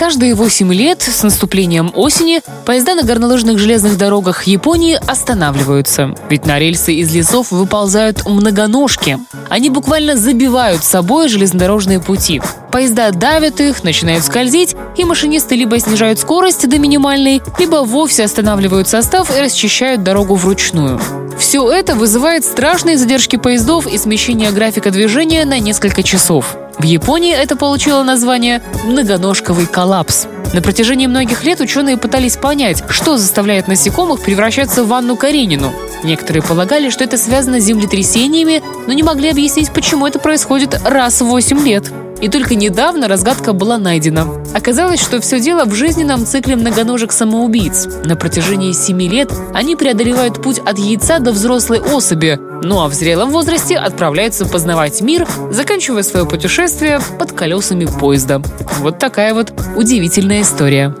Каждые 8 лет с наступлением осени поезда на горнолыжных железных дорогах Японии останавливаются. Ведь на рельсы из лесов выползают многоножки. Они буквально забивают собой железнодорожные пути. Поезда давят их, начинают скользить, и машинисты либо снижают скорость до минимальной, либо вовсе останавливают состав и расчищают дорогу вручную. Все это вызывает страшные задержки поездов и смещение графика движения на несколько часов. В Японии это получило название «многоножковый коллапс». На протяжении многих лет ученые пытались понять, что заставляет насекомых превращаться в ванну Каренину. Некоторые полагали, что это связано с землетрясениями, но не могли объяснить, почему это происходит раз в 8 лет. И только недавно разгадка была найдена. Оказалось, что все дело в жизненном цикле многоножек-самоубийц. На протяжении семи лет они преодолевают путь от яйца до взрослой особи, ну а в зрелом возрасте отправляются познавать мир, заканчивая свое путешествие под колесами поезда. Вот такая вот удивительная история.